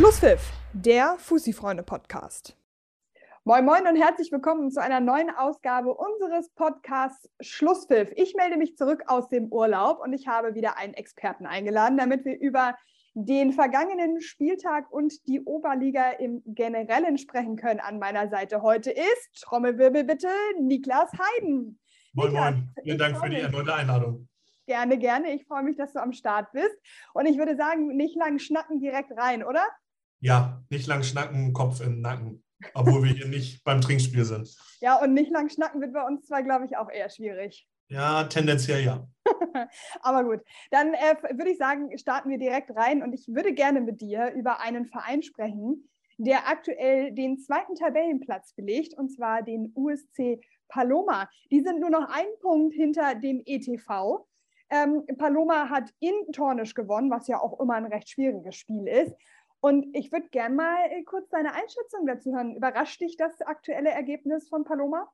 Schlusspfiff, der Fussi-Freunde-Podcast. Moin Moin und herzlich willkommen zu einer neuen Ausgabe unseres Podcasts Schlusspfiff. Ich melde mich zurück aus dem Urlaub und ich habe wieder einen Experten eingeladen, damit wir über den vergangenen Spieltag und die Oberliga im Generellen sprechen können. An meiner Seite heute ist, Trommelwirbel bitte, Niklas Heiden. Moin Niklas, Moin, vielen Dank für die erneute Einladung. Gerne, gerne. Ich freue mich, dass du am Start bist. Und ich würde sagen, nicht lang schnacken, direkt rein, oder? Ja, nicht lang schnacken, Kopf im Nacken. Obwohl wir hier nicht beim Trinkspiel sind. Ja, und nicht lang schnacken wird bei uns zwar, glaube ich, auch eher schwierig. Ja, tendenziell ja. Aber gut, dann äh, würde ich sagen, starten wir direkt rein und ich würde gerne mit dir über einen Verein sprechen, der aktuell den zweiten Tabellenplatz belegt, und zwar den USC Paloma. Die sind nur noch einen Punkt hinter dem ETV. Ähm, Paloma hat in Tornisch gewonnen, was ja auch immer ein recht schwieriges Spiel ist. Und ich würde gerne mal äh, kurz deine Einschätzung dazu hören. Überrascht dich das aktuelle Ergebnis von Paloma?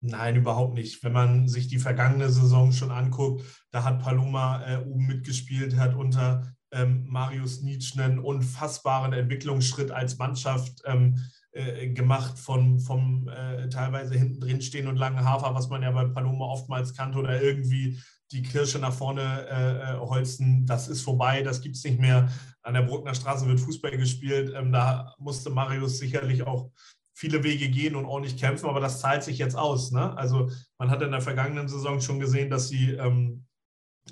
Nein, überhaupt nicht. Wenn man sich die vergangene Saison schon anguckt, da hat Paloma äh, oben mitgespielt, hat unter ähm, Marius Nietzsche einen unfassbaren Entwicklungsschritt als Mannschaft ähm, äh, gemacht, von, vom äh, teilweise hinten drin stehen und langen Hafer, was man ja bei Paloma oftmals kannte, oder irgendwie die Kirsche nach vorne äh, äh, holzen. Das ist vorbei, das gibt es nicht mehr. An der Bruckner Straße wird Fußball gespielt. Ähm, da musste Marius sicherlich auch viele Wege gehen und ordentlich kämpfen, aber das zahlt sich jetzt aus. Ne? Also man hat in der vergangenen Saison schon gesehen, dass sie ähm,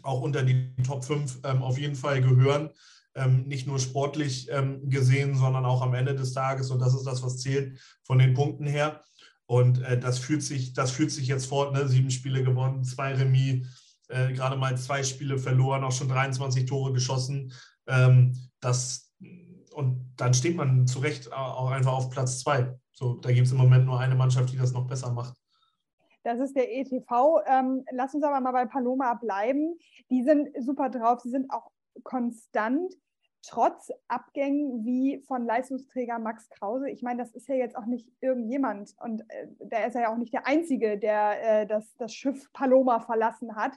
auch unter die Top 5 ähm, auf jeden Fall gehören. Ähm, nicht nur sportlich ähm, gesehen, sondern auch am Ende des Tages. Und das ist das, was zählt von den Punkten her. Und äh, das, fühlt sich, das fühlt sich jetzt fort. Ne? Sieben Spiele gewonnen, zwei Remis, äh, gerade mal zwei Spiele verloren, auch schon 23 Tore geschossen. Ähm, das, und dann steht man zu Recht auch einfach auf Platz zwei. So, da gibt es im Moment nur eine Mannschaft, die das noch besser macht. Das ist der ETV. Ähm, lass uns aber mal bei Paloma bleiben. Die sind super drauf. Sie sind auch konstant, trotz Abgängen wie von Leistungsträger Max Krause. Ich meine, das ist ja jetzt auch nicht irgendjemand. Und äh, der ist ja auch nicht der Einzige, der äh, das, das Schiff Paloma verlassen hat.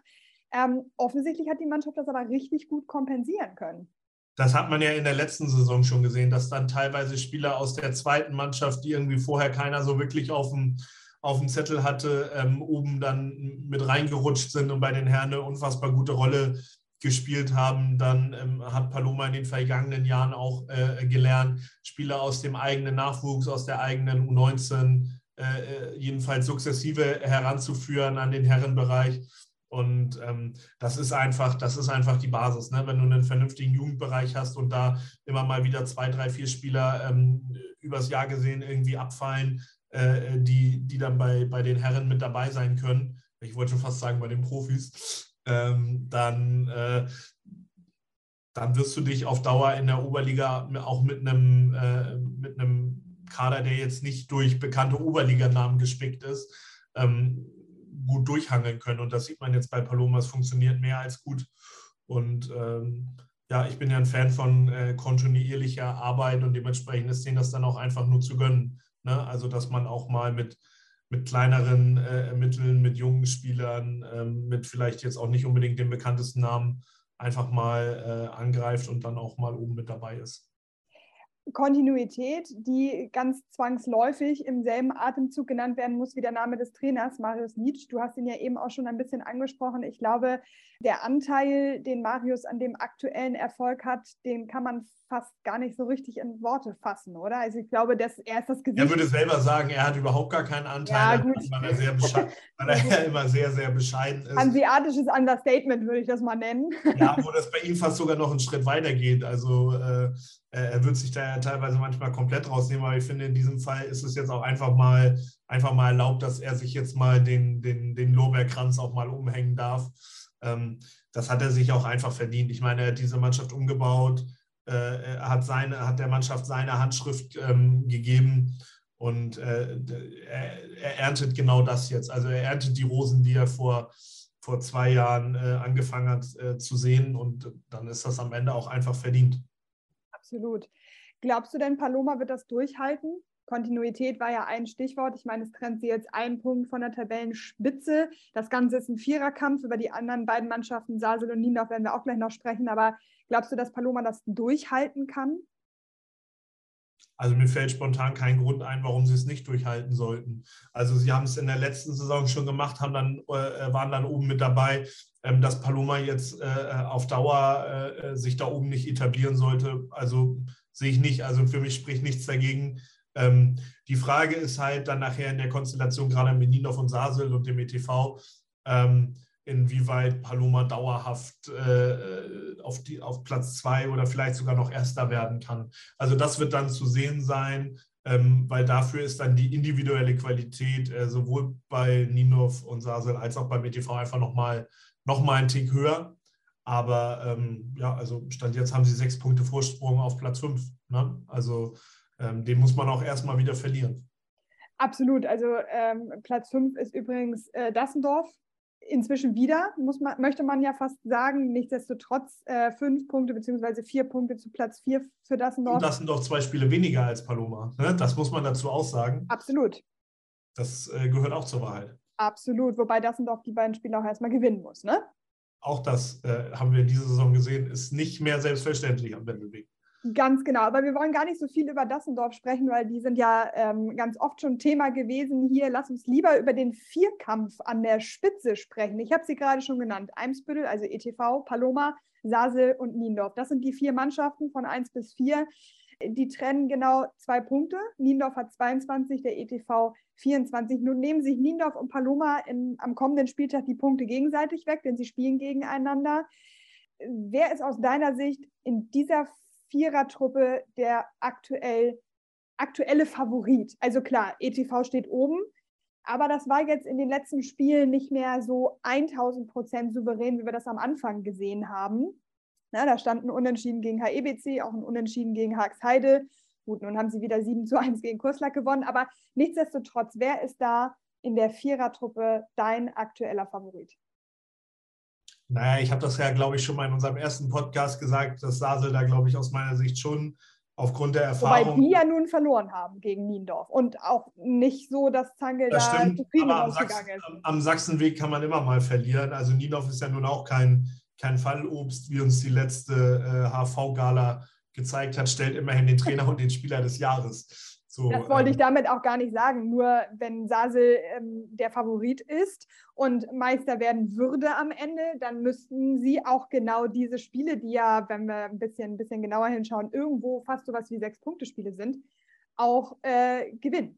Ähm, offensichtlich hat die Mannschaft das aber richtig gut kompensieren können. Das hat man ja in der letzten Saison schon gesehen, dass dann teilweise Spieler aus der zweiten Mannschaft, die irgendwie vorher keiner so wirklich auf dem, auf dem Zettel hatte, ähm, oben dann mit reingerutscht sind und bei den Herren eine unfassbar gute Rolle gespielt haben. Dann ähm, hat Paloma in den vergangenen Jahren auch äh, gelernt, Spieler aus dem eigenen Nachwuchs, aus der eigenen U19 äh, äh, jedenfalls sukzessive heranzuführen an den Herrenbereich. Und ähm, das ist einfach, das ist einfach die Basis. Ne? Wenn du einen vernünftigen Jugendbereich hast und da immer mal wieder zwei, drei, vier Spieler ähm, übers Jahr gesehen irgendwie abfallen, äh, die, die dann bei, bei den Herren mit dabei sein können, ich wollte schon fast sagen bei den Profis, ähm, dann, äh, dann wirst du dich auf Dauer in der Oberliga auch mit einem, äh, mit einem Kader, der jetzt nicht durch bekannte Oberliganamen gespickt ist, ähm, gut durchhangeln können. Und das sieht man jetzt bei Paloma, es funktioniert mehr als gut. Und ähm, ja, ich bin ja ein Fan von äh, kontinuierlicher Arbeit und dementsprechend ist denen das dann auch einfach nur zu gönnen. Ne? Also, dass man auch mal mit, mit kleineren äh, Mitteln, mit jungen Spielern, äh, mit vielleicht jetzt auch nicht unbedingt den bekanntesten Namen einfach mal äh, angreift und dann auch mal oben mit dabei ist. Kontinuität, die ganz zwangsläufig im selben Atemzug genannt werden muss wie der Name des Trainers, Marius Nietzsche. Du hast ihn ja eben auch schon ein bisschen angesprochen. Ich glaube, der Anteil, den Marius an dem aktuellen Erfolg hat, den kann man fast gar nicht so richtig in Worte fassen, oder? Also ich glaube, dass er ist das Gesicht. Er würde selber sagen, er hat überhaupt gar keinen Anteil, ja, gut. weil, er, sehr weil er immer sehr, sehr bescheiden ist. Hanseatisches Understatement würde ich das mal nennen. Ja, wo das bei ihm fast sogar noch einen Schritt weiter geht. Also äh, er wird sich da ja teilweise manchmal komplett rausnehmen, aber ich finde, in diesem Fall ist es jetzt auch einfach mal, einfach mal erlaubt, dass er sich jetzt mal den, den, den Lorbeerkranz auch mal umhängen darf. Ähm, das hat er sich auch einfach verdient. Ich meine, er hat diese Mannschaft umgebaut, äh, er hat, seine, hat der Mannschaft seine Handschrift ähm, gegeben und äh, er, er, erntet genau das jetzt. Also er erntet die Rosen, die er vor, vor zwei Jahren äh, angefangen hat äh, zu sehen und dann ist das am Ende auch einfach verdient. Absolut. Glaubst du denn, Paloma wird das durchhalten? Kontinuität war ja ein Stichwort. Ich meine, es trennt sie jetzt einen Punkt von der Tabellenspitze. Das Ganze ist ein Viererkampf. Über die anderen beiden Mannschaften, Sasel und Niendorf, werden wir auch gleich noch sprechen. Aber glaubst du, dass Paloma das durchhalten kann? Also mir fällt spontan kein Grund ein, warum sie es nicht durchhalten sollten. Also sie haben es in der letzten Saison schon gemacht, haben dann, äh, waren dann oben mit dabei. Ähm, dass Paloma jetzt äh, auf Dauer äh, sich da oben nicht etablieren sollte, also sehe ich nicht. Also für mich spricht nichts dagegen. Ähm, die Frage ist halt dann nachher in der Konstellation, gerade mit Ninov und Sasel und dem ETV, ähm, inwieweit Paloma dauerhaft äh, auf, die, auf Platz zwei oder vielleicht sogar noch Erster werden kann. Also das wird dann zu sehen sein, ähm, weil dafür ist dann die individuelle Qualität äh, sowohl bei Ninov und Sasel als auch beim ETV einfach nochmal noch mal einen Tick höher. Aber ähm, ja, also Stand jetzt haben sie sechs Punkte Vorsprung auf Platz fünf. Ne? Also ähm, den muss man auch erstmal wieder verlieren. Absolut. Also ähm, Platz fünf ist übrigens äh, Dassendorf inzwischen wieder, muss man, möchte man ja fast sagen. Nichtsdestotrotz äh, fünf Punkte bzw. vier Punkte zu Platz vier für Dassendorf. Und Dassendorf zwei Spiele weniger als Paloma. Ne? Das muss man dazu auch sagen. Absolut. Das äh, gehört auch zur Wahrheit. Absolut. Wobei Dassendorf die beiden Spiele auch erstmal gewinnen muss. Ne? Auch das äh, haben wir diese Saison gesehen, ist nicht mehr selbstverständlich am Wendelweg. Ganz genau, aber wir wollen gar nicht so viel über Dassendorf sprechen, weil die sind ja ähm, ganz oft schon Thema gewesen hier. Lass uns lieber über den Vierkampf an der Spitze sprechen. Ich habe sie gerade schon genannt. Eimsbüttel, also ETV, Paloma, Sasel und Niendorf. Das sind die vier Mannschaften von 1 bis 4. Die trennen genau zwei Punkte. Niendorf hat 22, der ETV 24. Nun nehmen sich Niendorf und Paloma in, am kommenden Spieltag die Punkte gegenseitig weg, denn sie spielen gegeneinander. Wer ist aus deiner Sicht in dieser Vierertruppe der aktuell, aktuelle Favorit. Also klar, ETV steht oben, aber das war jetzt in den letzten Spielen nicht mehr so 1000 Prozent souverän, wie wir das am Anfang gesehen haben. Na, da standen Unentschieden gegen HEBC, auch ein Unentschieden gegen Haxheide. Gut, nun haben sie wieder 7 zu 1 gegen Kurslack gewonnen, aber nichtsdestotrotz, wer ist da in der Vierertruppe dein aktueller Favorit? Naja, ich habe das ja, glaube ich, schon mal in unserem ersten Podcast gesagt, dass Sasel da, glaube ich, aus meiner Sicht schon aufgrund der Erfahrung. Wobei die ja nun verloren haben gegen Niendorf und auch nicht so, dass Zangel das da stimmt, zufrieden aber am, Sachsen, ist. Am, Sachsenweg kann man immer mal verlieren. Also Niendorf ist ja nun auch kein, kein Fallobst, wie uns die letzte äh, HV-Gala gezeigt hat, stellt immerhin den Trainer und den Spieler des Jahres. So, das wollte ähm, ich damit auch gar nicht sagen. Nur wenn Sasel ähm, der Favorit ist und Meister werden würde am Ende, dann müssten sie auch genau diese Spiele, die ja, wenn wir ein bisschen, ein bisschen genauer hinschauen, irgendwo fast so was wie Sechs-Punkte-Spiele sind, auch äh, gewinnen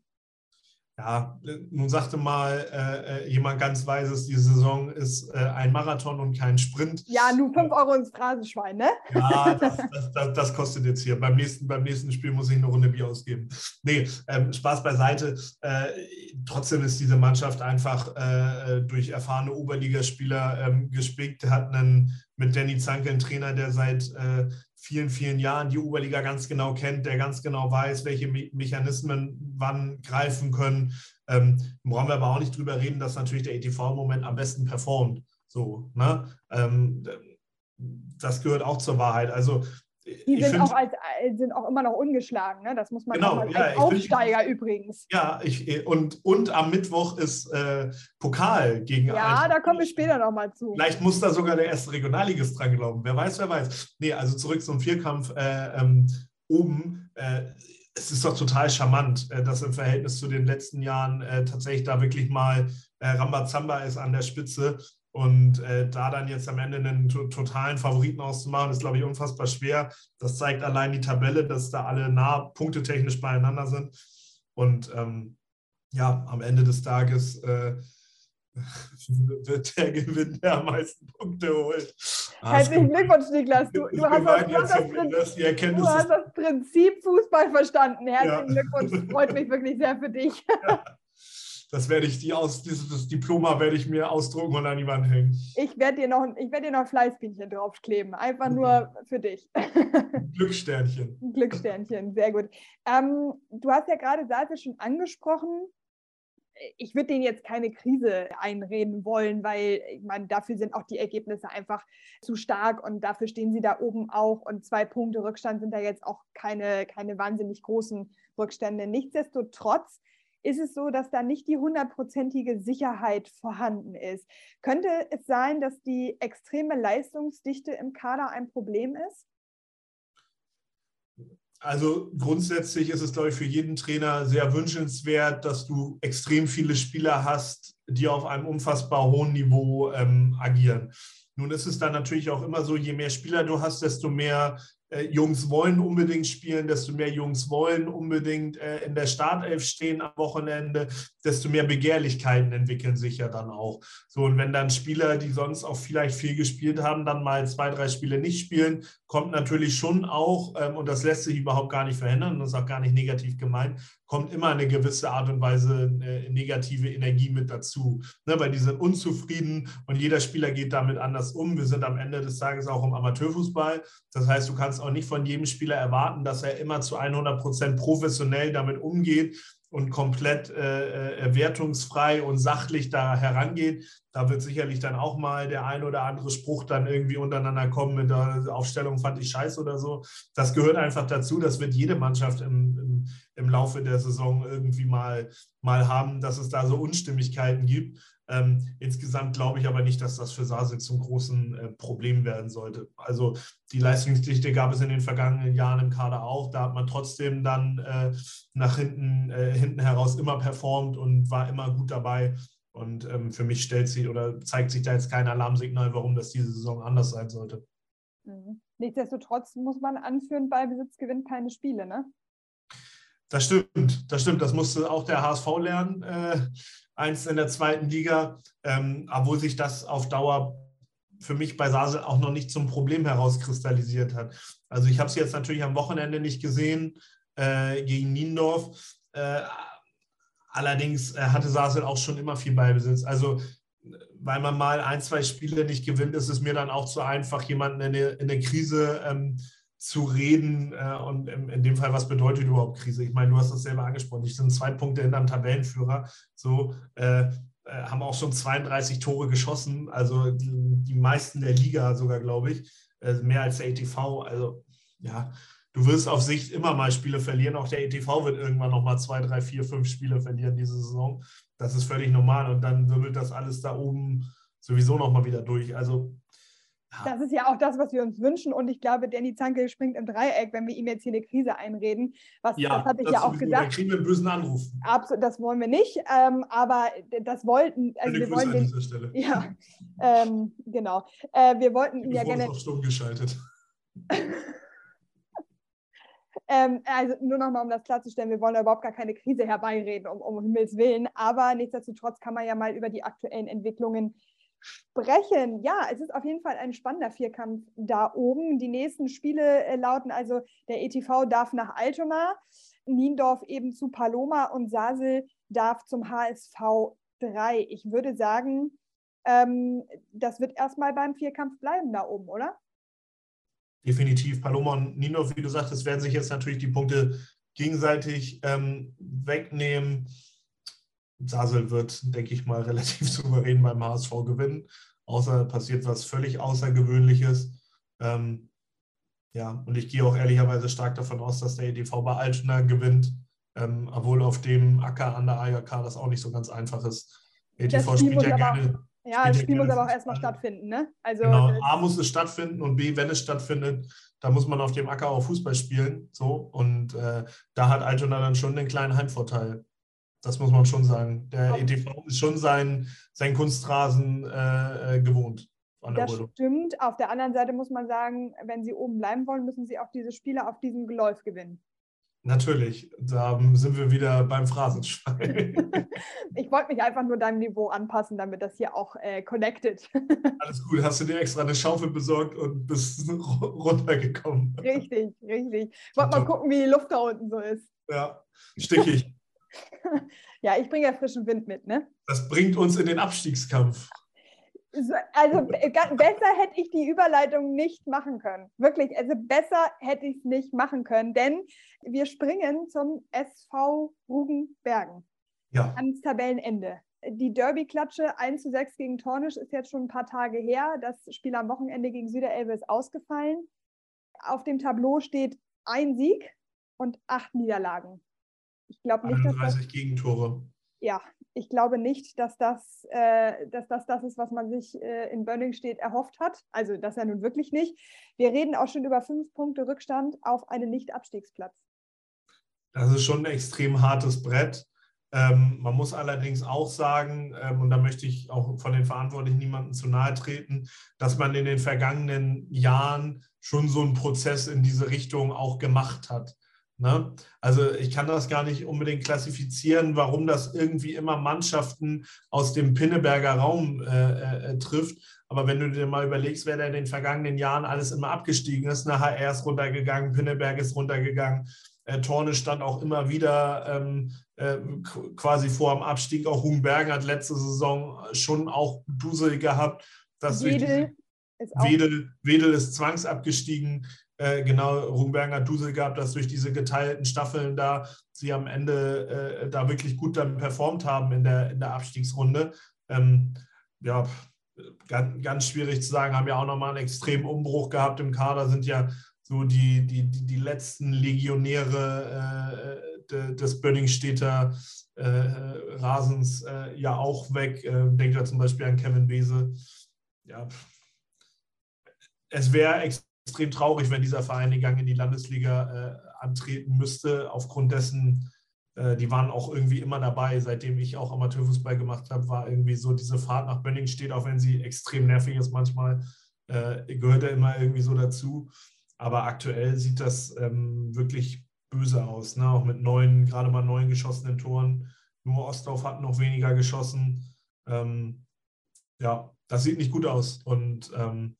ja, nun sagte mal äh, äh, jemand ganz weises, die Saison ist äh, ein Marathon und kein Sprint. Ja, nur 5 Euro ins Phrasenschwein, ne? Ja, das, das, das, das, kostet jetzt hier. Beim nächsten, beim nächsten Spiel muss ich eine Runde Bier ausgeben. Nee, ähm, Spaß beiseite. Äh, trotzdem ist diese Mannschaft einfach äh, durch erfahrene Oberligaspieler ähm, gespickt, hat einen mit Danny Zanke einen Trainer, der seit äh, vielen, vielen Jahren die Oberliga ganz genau kennt, der ganz genau weiß, welche Me Mechanismen wann greifen können. Ähm, brauchen wir aber auch nicht drüber reden, dass natürlich der ETV im Moment am besten performt. So, ne? Ähm, das gehört auch zur Wahrheit. Also die sind, auch als, äh, sind auch immer noch ungeschlagen, ne? das muss man genau, sagen. Ja, als Aufsteiger find, übrigens. Ja, ich, und, und am Mittwoch ist äh, Pokal gegen Ja, Alt da kommen wir später nochmal zu. Vielleicht muss da sogar der erste Regionalligist dran glauben. Wer weiß, wer weiß. Nee, also zurück zum Vierkampf äh, ähm, oben. Äh, es ist doch total charmant, äh, dass im Verhältnis zu den letzten Jahren äh, tatsächlich da wirklich mal Rambazamba ist an der Spitze. Und äh, da dann jetzt am Ende einen to totalen Favoriten auszumachen, ist, glaube ich, unfassbar schwer. Das zeigt allein die Tabelle, dass da alle nah punktetechnisch beieinander sind. Und ähm, ja, am Ende des Tages äh, wird der gewinnen, der am meisten Punkte holt. Ah, Herzlichen Glückwunsch, Niklas. Du, du, hast das, du, hast das, Prinzip, du hast das Prinzip Fußball verstanden. Herzlichen ja. Glückwunsch. Freut mich wirklich sehr für dich. Ja das werde ich die aus, dieses Diploma werde ich mir ausdrucken und an die Wand hängen. Ich werde dir noch, ich werde dir noch ein Fleißbienchen draufkleben, einfach nur für dich. Glückssternchen. Glückssternchen, sehr gut. Ähm, du hast ja gerade Salze schon angesprochen. Ich würde denen jetzt keine Krise einreden wollen, weil ich meine, dafür sind auch die Ergebnisse einfach zu stark und dafür stehen sie da oben auch. Und zwei Punkte Rückstand sind da jetzt auch keine, keine wahnsinnig großen Rückstände. Nichtsdestotrotz ist es so, dass da nicht die hundertprozentige Sicherheit vorhanden ist. Könnte es sein, dass die extreme Leistungsdichte im Kader ein Problem ist? Also grundsätzlich ist es, glaube ich, für jeden Trainer sehr wünschenswert, dass du extrem viele Spieler hast, die auf einem unfassbar hohen Niveau ähm, agieren. Nun ist es dann natürlich auch immer so, je mehr Spieler du hast, desto mehr Jungs wollen unbedingt spielen, desto mehr Jungs wollen unbedingt äh, in der Startelf stehen am Wochenende, desto mehr Begehrlichkeiten entwickeln sich ja dann auch. So, und wenn dann Spieler, die sonst auch vielleicht viel gespielt haben, dann mal zwei, drei Spiele nicht spielen, kommt natürlich schon auch, ähm, und das lässt sich überhaupt gar nicht verhindern, das ist auch gar nicht negativ gemeint, kommt immer eine gewisse Art und Weise äh, negative Energie mit dazu. Ne, weil die sind unzufrieden und jeder Spieler geht damit anders um. Wir sind am Ende des Tages auch im Amateurfußball. Das heißt, du kannst auch nicht von jedem Spieler erwarten, dass er immer zu 100 Prozent professionell damit umgeht und komplett äh, äh, wertungsfrei und sachlich da herangeht. Da wird sicherlich dann auch mal der ein oder andere Spruch dann irgendwie untereinander kommen mit der Aufstellung fand ich scheiße oder so. Das gehört einfach dazu. Das wird jede Mannschaft im, im, im Laufe der Saison irgendwie mal, mal haben, dass es da so Unstimmigkeiten gibt. Ähm, insgesamt glaube ich aber nicht, dass das für Sase zum großen äh, Problem werden sollte. Also die Leistungsdichte gab es in den vergangenen Jahren im Kader auch. Da hat man trotzdem dann äh, nach hinten, äh, hinten heraus immer performt und war immer gut dabei. Und ähm, für mich stellt sich oder zeigt sich da jetzt kein Alarmsignal, warum das diese Saison anders sein sollte. Mhm. Nichtsdestotrotz muss man anführen, bei Besitz gewinnt keine Spiele, ne? Das stimmt, das stimmt. Das musste auch der HSV lernen, äh, eins in der zweiten Liga, ähm, obwohl sich das auf Dauer für mich bei Sasel auch noch nicht zum Problem herauskristallisiert hat. Also ich habe es jetzt natürlich am Wochenende nicht gesehen äh, gegen Niendorf. Äh, allerdings äh, hatte Sasel auch schon immer viel Ballbesitz. Also weil man mal ein, zwei Spiele nicht gewinnt, ist es mir dann auch zu einfach, jemanden in eine, in eine Krise ähm, zu reden äh, und in, in, dem Fall, was bedeutet überhaupt Krise? Ich meine, du hast das selber angesprochen. Ich sind zwei Punkte hinter dem Tabellenführer. So äh, äh, haben auch schon 32 Tore geschossen, also die, die meisten der Liga sogar, glaube ich, äh, mehr als der ETV. Also ja, du wirst auf Sicht immer mal Spiele verlieren. Auch der ETV wird irgendwann noch mal zwei, drei, vier, fünf Spiele verlieren diese Saison. Das ist völlig normal und dann wirbelt das alles da oben sowieso noch mal wieder durch. Also das ist ja auch das, was wir uns wünschen. Und ich glaube, Danny Zanke springt im Dreieck, wenn wir ihm jetzt hier eine Krise einreden. Was, ja, das hatte ich ja auch gesagt. Dann kriegen wir einen bösen Anruf. Absolut, das wollen wir nicht. Ähm, aber das wollten. Also wir wollen den, an dieser Stelle. Ja, ähm, genau. Äh, wir wollten ihn ja gerne. auf stumm geschaltet. ähm, also nur nochmal, um das klarzustellen, wir wollen da überhaupt gar keine Krise herbeireden, um, um Himmels Willen. Aber nichtsdestotrotz kann man ja mal über die aktuellen Entwicklungen sprechen. Ja, es ist auf jeden Fall ein spannender Vierkampf da oben. Die nächsten Spiele äh, lauten also, der ETV darf nach Altona, Niendorf eben zu Paloma und Sasel darf zum HSV 3. Ich würde sagen, ähm, das wird erstmal beim Vierkampf bleiben da oben, oder? Definitiv. Paloma und Niendorf, wie du sagtest, werden sich jetzt natürlich die Punkte gegenseitig ähm, wegnehmen. Sasel wird, denke ich mal, relativ souverän beim HSV gewinnen, außer passiert was völlig Außergewöhnliches. Ähm, ja, und ich gehe auch ehrlicherweise stark davon aus, dass der EDV bei Altena gewinnt, ähm, obwohl auf dem Acker an der AJK das auch nicht so ganz einfach ist. EDV spielt ja gerne. Auch, ja, das Spiel muss aber auch erstmal stattfinden. Ne? Also, genau, A muss es stattfinden und B, wenn es stattfindet, da muss man auf dem Acker auch Fußball spielen. So, und äh, da hat Altona dann schon einen kleinen Heimvorteil. Das muss man schon sagen. Der okay. ETV ist schon sein, sein Kunstrasen äh, äh gewohnt. Das Rolle. stimmt. Auf der anderen Seite muss man sagen, wenn sie oben bleiben wollen, müssen sie auch diese Spiele auf diesem Geläuf gewinnen. Natürlich, da sind wir wieder beim Phrasenschwein. ich wollte mich einfach nur deinem Niveau anpassen, damit das hier auch äh, connected. Alles gut, hast du dir extra eine Schaufel besorgt und bist runtergekommen. Richtig, richtig. Ich wollte mal gucken, wie die Luft da unten so ist. Ja, stichig. ja, ich bringe ja frischen Wind mit, ne? Das bringt uns in den Abstiegskampf. Also besser hätte ich die Überleitung nicht machen können. Wirklich, also besser hätte ich es nicht machen können, denn wir springen zum SV Rugenbergen. Ja. Ans Tabellenende. Die Derby-Klatsche 1 zu 6 gegen Tornisch ist jetzt schon ein paar Tage her. Das Spiel am Wochenende gegen Süderelbe ist ausgefallen. Auf dem Tableau steht ein Sieg und acht Niederlagen. Ich glaube nicht, 31 dass das, Gegentore. Ja, ich glaube nicht, dass das, äh, dass das das ist, was man sich äh, in Bönningstedt erhofft hat. Also das ja nun wirklich nicht. Wir reden auch schon über fünf Punkte Rückstand auf einen Nicht-Abstiegsplatz. Das ist schon ein extrem hartes Brett. Ähm, man muss allerdings auch sagen, ähm, und da möchte ich auch von den Verantwortlichen niemandem zu nahe treten, dass man in den vergangenen Jahren schon so einen Prozess in diese Richtung auch gemacht hat. Ne? Also ich kann das gar nicht unbedingt klassifizieren, warum das irgendwie immer Mannschaften aus dem Pinneberger Raum äh, äh, trifft. Aber wenn du dir mal überlegst, wer da in den vergangenen Jahren alles immer abgestiegen ist, eine HR ist runtergegangen, Pinneberg ist runtergegangen, äh, Torne stand auch immer wieder ähm, äh, quasi vor dem Abstieg. Auch Humbergen hat letzte Saison schon auch Dusel gehabt. Dass Wedel, ist Wedel, Wedel ist zwangsabgestiegen. Äh, genau, Rumbergen hat Dusel gehabt, dass durch diese geteilten Staffeln da sie am Ende äh, da wirklich gut dann performt haben in der, in der Abstiegsrunde. Ähm, ja, ganz, ganz schwierig zu sagen, haben ja auch nochmal einen extremen Umbruch gehabt im Kader, sind ja so die, die, die, die letzten Legionäre äh, des Bönningstädter äh, Rasens äh, ja auch weg. Äh, denkt da zum Beispiel an Kevin Bese. Ja, es wäre extrem traurig, wenn dieser Verein den Gang in die Landesliga äh, antreten müsste. Aufgrund dessen, äh, die waren auch irgendwie immer dabei, seitdem ich auch Amateurfußball gemacht habe, war irgendwie so diese Fahrt nach Bönning steht, auch wenn sie extrem nervig ist manchmal, äh, gehört er immer irgendwie so dazu. Aber aktuell sieht das ähm, wirklich böse aus, ne? auch mit neun, gerade mal neun geschossenen Toren. Nur Ostdorf hat noch weniger geschossen. Ähm, ja, das sieht nicht gut aus. Und ähm,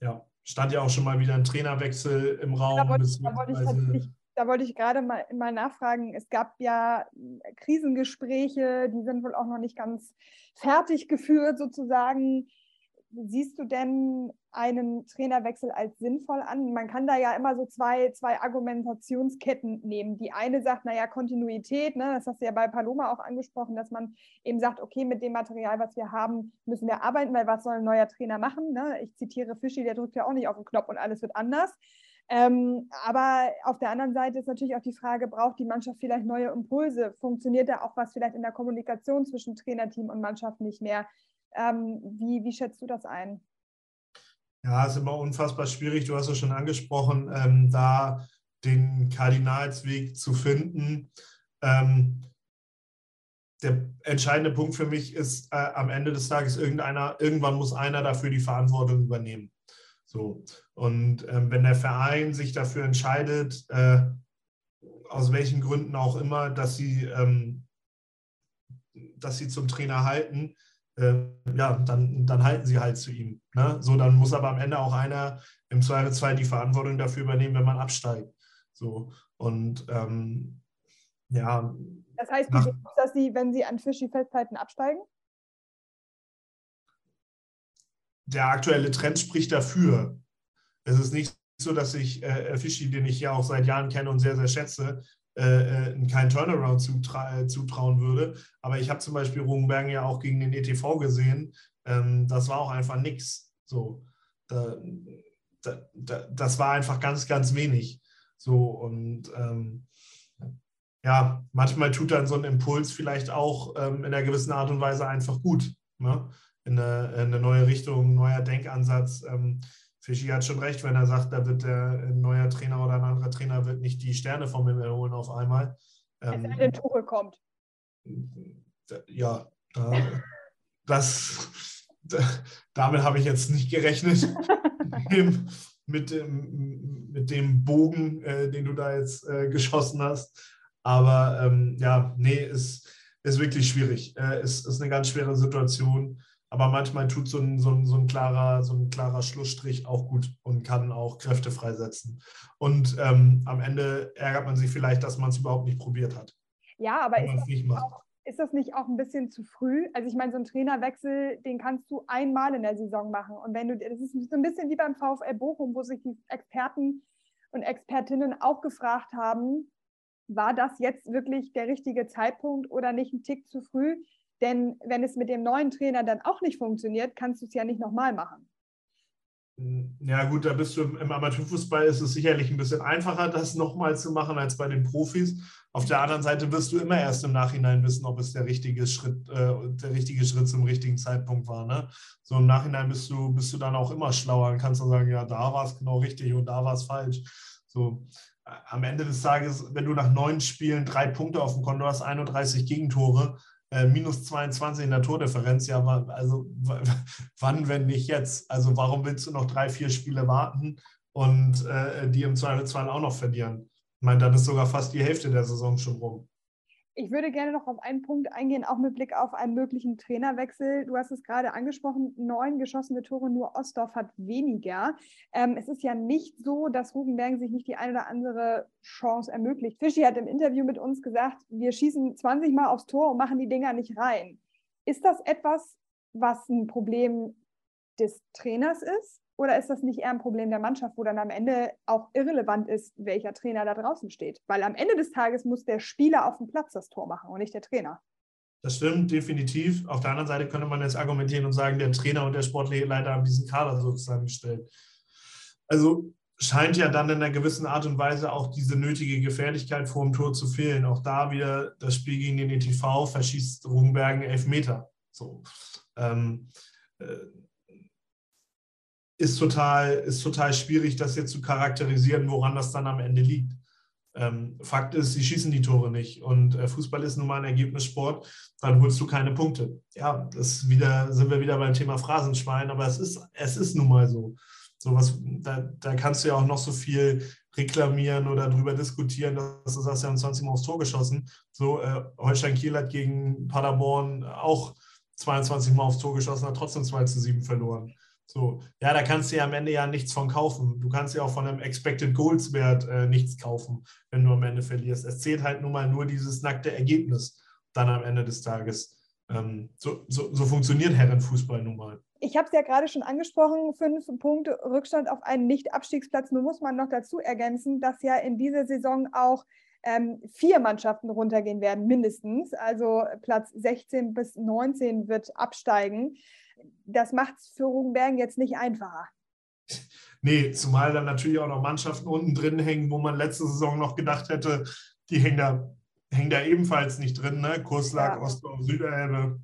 ja, stand ja auch schon mal wieder ein Trainerwechsel im Raum. Da wollte, da wollte ich, da wollte ich gerade mal, mal nachfragen. Es gab ja Krisengespräche, die sind wohl auch noch nicht ganz fertig geführt sozusagen siehst du denn einen Trainerwechsel als sinnvoll an? Man kann da ja immer so zwei, zwei Argumentationsketten nehmen. Die eine sagt, naja, Kontinuität, ne, das hast du ja bei Paloma auch angesprochen, dass man eben sagt, okay, mit dem Material, was wir haben, müssen wir arbeiten, weil was soll ein neuer Trainer machen? Ne? Ich zitiere Fischi, der drückt ja auch nicht auf den Knopf und alles wird anders. Ähm, aber auf der anderen Seite ist natürlich auch die Frage, braucht die Mannschaft vielleicht neue Impulse? Funktioniert da auch was vielleicht in der Kommunikation zwischen Trainerteam und Mannschaft nicht mehr? Ähm, wie, wie schätzt du das ein? Ja, ist immer unfassbar schwierig. Du hast es schon angesprochen, ähm, da den Kardinalsweg zu finden. Ähm, der entscheidende Punkt für mich ist äh, am Ende des Tages irgendeiner, irgendwann muss einer dafür die Verantwortung übernehmen. So. Und ähm, wenn der Verein sich dafür entscheidet, äh, aus welchen Gründen auch immer, dass sie, ähm, dass sie zum Trainer halten, äh, ja, dann, dann halten sie halt zu ihm. Ne? So, dann muss aber am Ende auch einer im Zweifelsfall die Verantwortung dafür übernehmen, wenn man absteigt. So, und ähm, ja. Das heißt, nach, dass sie, wenn sie an Fischi festhalten, absteigen? Der aktuelle Trend spricht dafür. Es ist nicht so, dass ich äh, Fischi, den ich ja auch seit Jahren kenne und sehr, sehr schätze, äh, äh keinen Turnaround zutra äh, zutrauen würde. Aber ich habe zum Beispiel Rugenbergen ja auch gegen den ETV gesehen. Ähm, das war auch einfach nichts. So, da, da, da, das war einfach ganz, ganz wenig. So und ähm, ja, manchmal tut dann so ein Impuls vielleicht auch ähm, in einer gewissen Art und Weise einfach gut. Ne? In, eine, in eine neue Richtung, neuer Denkansatz. Ähm, Fischi hat schon recht, wenn er sagt, da wird der ein neuer Trainer oder ein anderer Trainer wird nicht die Sterne vom Himmel holen auf einmal. Ähm, Wenn der Tuchel kommt. Ja, das, damit habe ich jetzt nicht gerechnet. mit, dem, mit dem Bogen, äh, den du da jetzt äh, geschossen hast. Aber ähm, ja, nee, ist, ist wirklich schwierig. Äh, ist, ist eine ganz schwere Situation. Aber manchmal tut so ein, so, ein, so, ein klarer, so ein klarer Schlussstrich auch gut und kann auch Kräfte freisetzen. Und ähm, am Ende ärgert man sich vielleicht, dass man es überhaupt nicht probiert hat. Ja, aber ist das, auch, ist das, nicht auch ein bisschen zu früh? Also ich meine, so ein Trainerwechsel, den kannst du einmal in der Saison machen. Und wenn du, das ist so ein bisschen wie beim VfL Bochum, wo sich die Experten und Expertinnen auch gefragt haben, war das jetzt wirklich der richtige Zeitpunkt oder nicht ein Tick zu früh? Denn wenn es mit dem neuen Trainer dann auch nicht funktioniert, kannst du es ja nicht nochmal machen. Ja, gut, da bist du im Amateurfußball ist es sicherlich ein bisschen einfacher, das nochmal zu machen als bei den Profis. Auf der anderen Seite wirst du immer erst im Nachhinein wissen, ob es der richtige Schritt, äh, der richtige Schritt zum richtigen Zeitpunkt war. Ne? So im Nachhinein bist du, bist du dann auch immer schlauer und kannst dann sagen, ja, da war es genau richtig und da war es falsch. So, äh, am Ende des Tages, wenn du nach neun Spielen drei Punkte auf dem Konto hast, 31 Gegentore, äh, minus 22 in der Tordifferenz, ja, also wann, wenn nicht jetzt? Also warum willst du noch drei, vier Spiele warten und äh, die im Zweifelsfall auch noch verlieren? Ich meine, dann ist sogar fast die Hälfte der Saison schon rum. Ich würde gerne noch auf einen Punkt eingehen, auch mit Blick auf einen möglichen Trainerwechsel. Du hast es gerade angesprochen, neun geschossene Tore, nur Ostdorf hat weniger. Ähm, es ist ja nicht so, dass Rugenbergen sich nicht die eine oder andere Chance ermöglicht. Fischi hat im Interview mit uns gesagt, wir schießen 20 Mal aufs Tor und machen die Dinger nicht rein. Ist das etwas, was ein Problem des Trainers ist? Oder ist das nicht eher ein Problem der Mannschaft, wo dann am Ende auch irrelevant ist, welcher Trainer da draußen steht? Weil am Ende des Tages muss der Spieler auf dem Platz das Tor machen und nicht der Trainer. Das stimmt, definitiv. Auf der anderen Seite könnte man jetzt argumentieren und sagen, der Trainer und der Sportleiter haben diesen Kader so zusammengestellt. Also scheint ja dann in einer gewissen Art und Weise auch diese nötige Gefährlichkeit vor dem Tor zu fehlen. Auch da wieder das Spiel gegen den ETV verschießt Rugenbergen elf Meter. So. Ähm, äh, ist total, ist total schwierig, das jetzt zu charakterisieren, woran das dann am Ende liegt. Ähm, Fakt ist, sie schießen die Tore nicht und äh, Fußball ist nun mal ein Ergebnissport, dann holst du keine Punkte. Ja, das wieder, sind wir wieder beim Thema Phrasenschwein, aber es ist, es ist nun mal so. so was, da, da kannst du ja auch noch so viel reklamieren oder darüber diskutieren, dass du sagst, ja 20 Mal aufs Tor geschossen. So, äh, Holstein Kiel hat gegen Paderborn auch 22 Mal aufs Tor geschossen, hat trotzdem 2 zu 7 verloren. So, ja, da kannst du ja am Ende ja nichts von kaufen. Du kannst ja auch von einem Expected Goals Wert äh, nichts kaufen, wenn du am Ende verlierst. Es zählt halt nun mal nur dieses nackte Ergebnis dann am Ende des Tages. Ähm, so, so, so funktioniert Herrenfußball nun mal. Ich habe es ja gerade schon angesprochen, fünf Punkte Rückstand auf einen Nicht-Abstiegsplatz. Nun muss man noch dazu ergänzen, dass ja in dieser Saison auch ähm, vier Mannschaften runtergehen werden, mindestens. Also Platz 16 bis 19 wird absteigen das macht es für Rugenbergen jetzt nicht einfacher. Nee, zumal dann natürlich auch noch Mannschaften unten drin hängen, wo man letzte Saison noch gedacht hätte, die hängen da, hängen da ebenfalls nicht drin. Ne? Kurslag, ja. Ostdorf, Süderelbe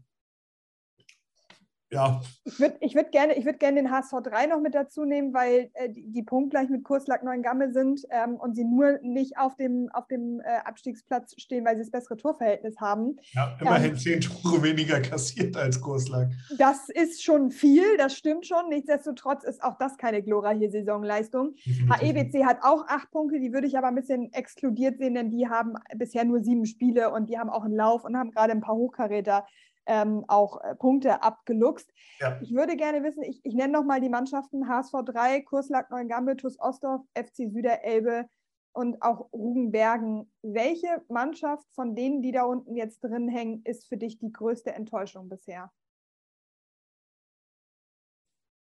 ja. Ich würde ich würd gerne, würd gerne den HSV 3 noch mit dazu nehmen, weil äh, die, die punktgleich mit Kurslack Neuengamme sind ähm, und sie nur nicht auf dem, auf dem äh, Abstiegsplatz stehen, weil sie das bessere Torverhältnis haben. Ja, immerhin ähm, zehn Tore weniger kassiert als Kurslack. Das ist schon viel, das stimmt schon. Nichtsdestotrotz ist auch das keine glorreiche Saisonleistung. HEBC hat auch acht Punkte, die würde ich aber ein bisschen exkludiert sehen, denn die haben bisher nur sieben Spiele und die haben auch einen Lauf und haben gerade ein paar Hochkaräter ähm, auch äh, Punkte abgeluchst. Ja. Ich würde gerne wissen, ich, ich nenne nochmal die Mannschaften HSV 3, Kurslack Neuengamme, TuS Ostdorf, FC Süderelbe und auch Rugenbergen. Welche Mannschaft von denen, die da unten jetzt drin hängen, ist für dich die größte Enttäuschung bisher?